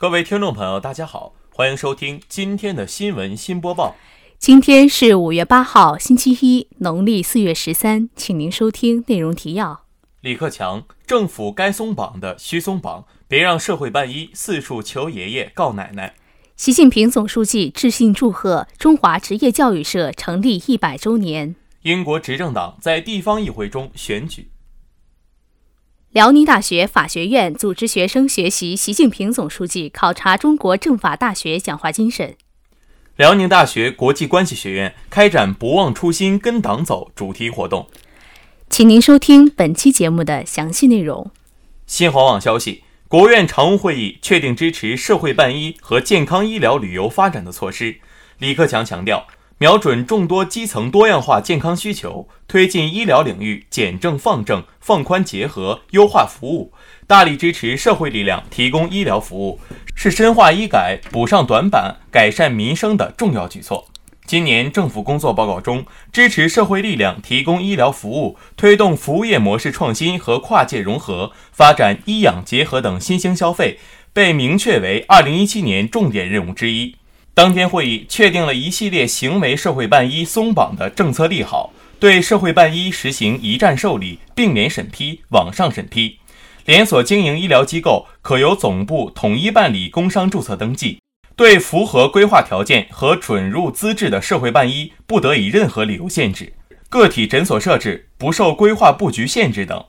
各位听众朋友，大家好，欢迎收听今天的新闻新播报。今天是五月八号，星期一，农历四月十三，请您收听内容提要。李克强，政府该松绑的需松绑，别让社会办医四处求爷爷告奶奶。习近平总书记致信祝贺中华职业教育社成立一百周年。英国执政党在地方议会中选举。辽宁大学法学院组织学生学习习近平总书记考察中国政法大学讲话精神。辽宁大学国际关系学院开展“不忘初心，跟党走”主题活动。请您收听本期节目的详细内容。新华网消息，国务院常务会议确定支持社会办医和健康医疗旅游发展的措施。李克强强调。瞄准众多基层多样化健康需求，推进医疗领域简政放政、放宽结合、优化服务，大力支持社会力量提供医疗服务，是深化医改、补上短板、改善民生的重要举措。今年政府工作报告中，支持社会力量提供医疗服务，推动服务业模式创新和跨界融合，发展医养结合等新兴消费，被明确为2017年重点任务之一。当天会议确定了一系列行为社会办医松绑的政策利好，对社会办医实行一站受理、并联审批、网上审批。连锁经营医疗机构可由总部统一办理工商注册登记。对符合规划条件和准入资质的社会办医，不得以任何理由限制。个体诊所设置不受规划布局限制等。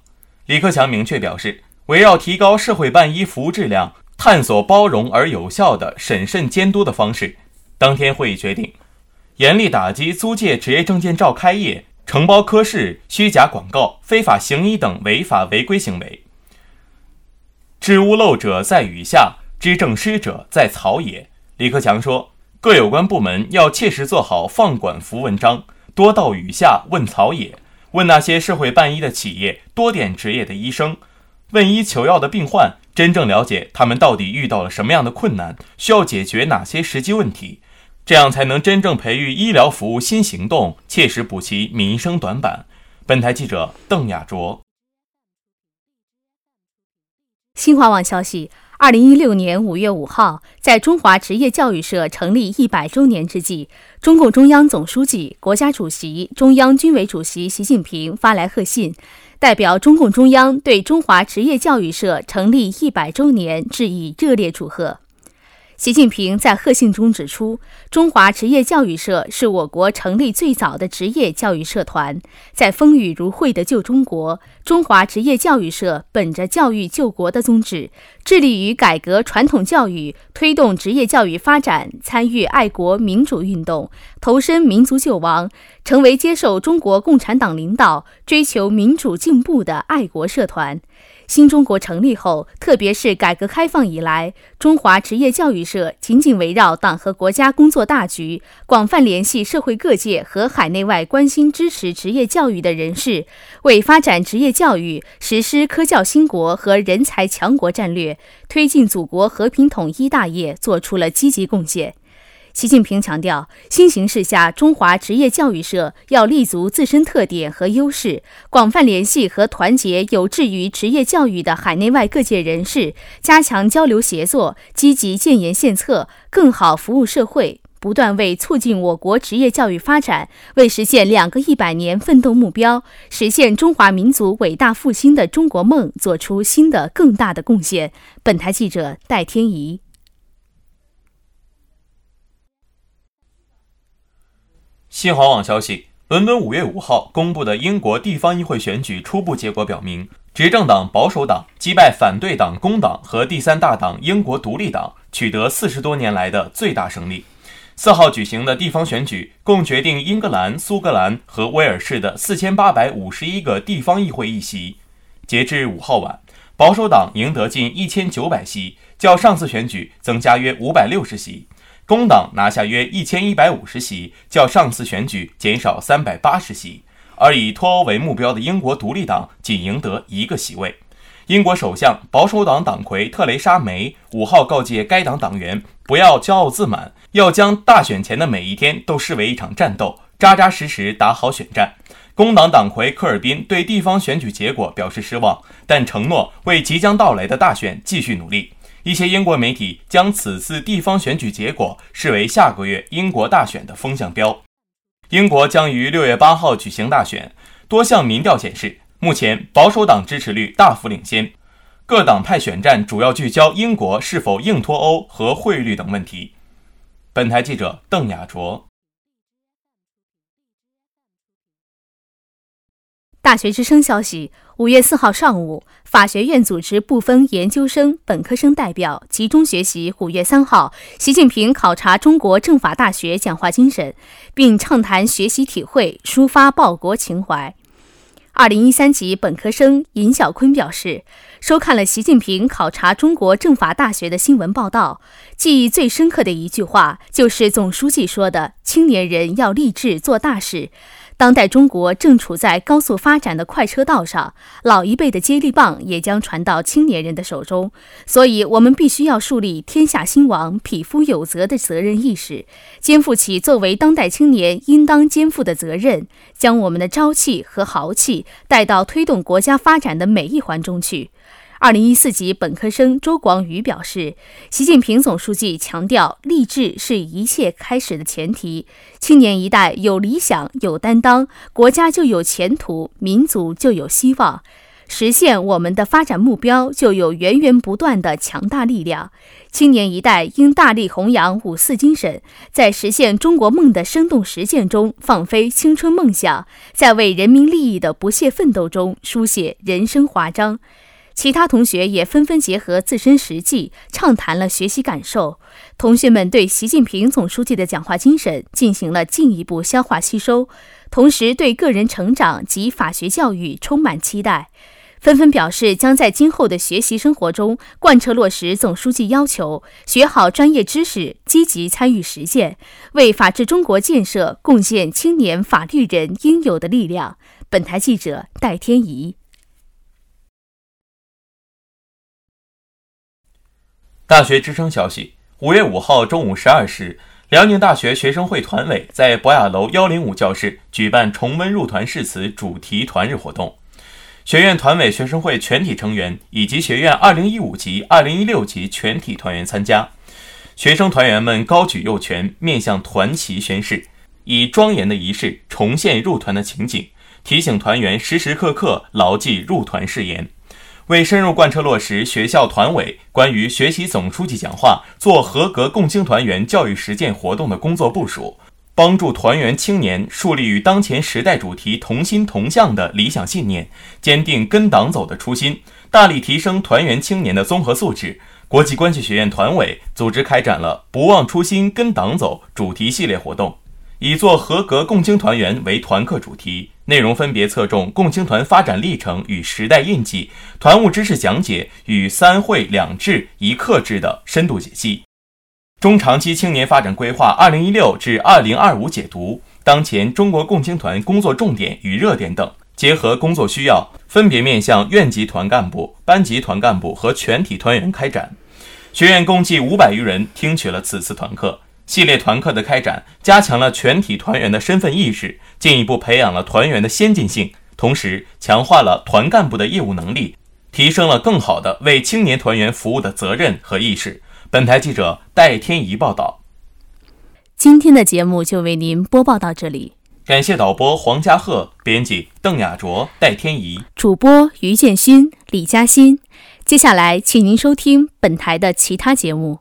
李克强明确表示，围绕提高社会办医服务质量。探索包容而有效的审慎监督的方式。当天会议决定，严厉打击租借职业证件照开业、承包科室、虚假广告、非法行医等违法违规行为。知屋漏者在雨下，知正失者在草野。李克强说，各有关部门要切实做好放管服文章，多到雨下问草野，问那些社会办医的企业、多点执业的医生，问医求药的病患。真正了解他们到底遇到了什么样的困难，需要解决哪些实际问题，这样才能真正培育医疗服务新行动，切实补齐民生短板。本台记者邓亚卓。新华网消息：二零一六年五月五号，在中华职业教育社成立一百周年之际，中共中央总书记、国家主席、中央军委主席习近平发来贺信。代表中共中央对中华职业教育社成立一百周年致以热烈祝贺。习近平在贺信中指出，中华职业教育社是我国成立最早的职业教育社团。在风雨如晦的旧中国，中华职业教育社本着教育救国的宗旨，致力于改革传统教育，推动职业教育发展，参与爱国民主运动，投身民族救亡，成为接受中国共产党领导、追求民主进步的爱国社团。新中国成立后，特别是改革开放以来，中华职业教育社紧紧围绕党和国家工作大局，广泛联系社会各界和海内外关心支持职业教育的人士，为发展职业教育、实施科教兴国和人才强国战略、推进祖国和平统一大业做出了积极贡献。习近平强调，新形势下，中华职业教育社要立足自身特点和优势，广泛联系和团结有志于职业教育的海内外各界人士，加强交流协作，积极建言献策，更好服务社会，不断为促进我国职业教育发展、为实现两个一百年奋斗目标、实现中华民族伟大复兴的中国梦做出新的更大的贡献。本台记者戴天怡。新华网消息，伦敦五月五号公布的英国地方议会选举初步结果表明，执政党保守党击败反对党工党和第三大党英国独立党，取得四十多年来的最大胜利。四号举行的地方选举共决定英格兰、苏格兰和威尔士的四千八百五十一个地方议会议席。截至五号晚，保守党赢得近一千九百席，较上次选举增加约五百六十席。工党拿下约一千一百五十席，较上次选举减少三百八十席，而以脱欧为目标的英国独立党仅赢得一个席位。英国首相保守党党魁特蕾莎梅五号告诫该党党员不要骄傲自满，要将大选前的每一天都视为一场战斗，扎扎实实打好选战。工党党魁科尔宾对地方选举结果表示失望，但承诺为即将到来的大选继续努力。一些英国媒体将此次地方选举结果视为下个月英国大选的风向标。英国将于六月八号举行大选，多项民调显示，目前保守党支持率大幅领先。各党派选战主要聚焦英国是否硬脱欧和汇率等问题。本台记者邓雅卓。大学之声消息：五月四号上午，法学院组织部分研究生、本科生代表集中学习五月三号习近平考察中国政法大学讲话精神，并畅谈学习体会，抒发报国情怀。二零一三级本科生尹小坤表示，收看了习近平考察中国政法大学的新闻报道，记忆最深刻的一句话就是总书记说的：“青年人要立志做大事。”当代中国正处在高速发展的快车道上，老一辈的接力棒也将传到青年人的手中，所以我们必须要树立天下兴亡、匹夫有责的责任意识，肩负起作为当代青年应当肩负的责任，将我们的朝气和豪气带到推动国家发展的每一环中去。二零一四级本科生周广宇表示，习近平总书记强调，励志是一切开始的前提。青年一代有理想、有担当，国家就有前途，民族就有希望，实现我们的发展目标就有源源不断的强大力量。青年一代应大力弘扬五四精神，在实现中国梦的生动实践中放飞青春梦想，在为人民利益的不懈奋斗中书写人生华章。其他同学也纷纷结合自身实际，畅谈了学习感受。同学们对习近平总书记的讲话精神进行了进一步消化吸收，同时对个人成长及法学教育充满期待，纷纷表示将在今后的学习生活中贯彻落实总书记要求，学好专业知识，积极参与实践，为法治中国建设贡献青年法律人应有的力量。本台记者戴天怡。大学之声消息：五月五号中午十二时，辽宁大学学生会团委在博雅楼幺零五教室举办重温入团誓词主题团日活动。学院团委学生会全体成员以及学院二零一五级、二零一六级全体团员参加。学生团员们高举右拳，面向团旗宣誓，以庄严的仪式重现入团的情景，提醒团员时时刻刻牢记入团誓言。为深入贯彻落实学校团委关于学习总书记讲话做合格共青团员教育实践活动的工作部署，帮助团员青年树立与当前时代主题同心同向的理想信念，坚定跟党走的初心，大力提升团员青年的综合素质。国际关系学院团委组织开展了“不忘初心，跟党走”主题系列活动。以做合格共青团员为团课主题，内容分别侧重共青团发展历程与时代印记、团务知识讲解与三会两制一课制的深度解析，中长期青年发展规划（二零一六至二零二五）解读，当前中国共青团工作重点与热点等，结合工作需要，分别面向院级团干部、班级团干部和全体团员开展。学院共计五百余人听取了此次团课。系列团课的开展，加强了全体团员的身份意识，进一步培养了团员的先进性，同时强化了团干部的业务能力，提升了更好的为青年团员服务的责任和意识。本台记者戴天怡报道。今天的节目就为您播报到这里，感谢导播黄家鹤，编辑邓雅卓、戴天怡，主播于建勋、李嘉欣。接下来，请您收听本台的其他节目。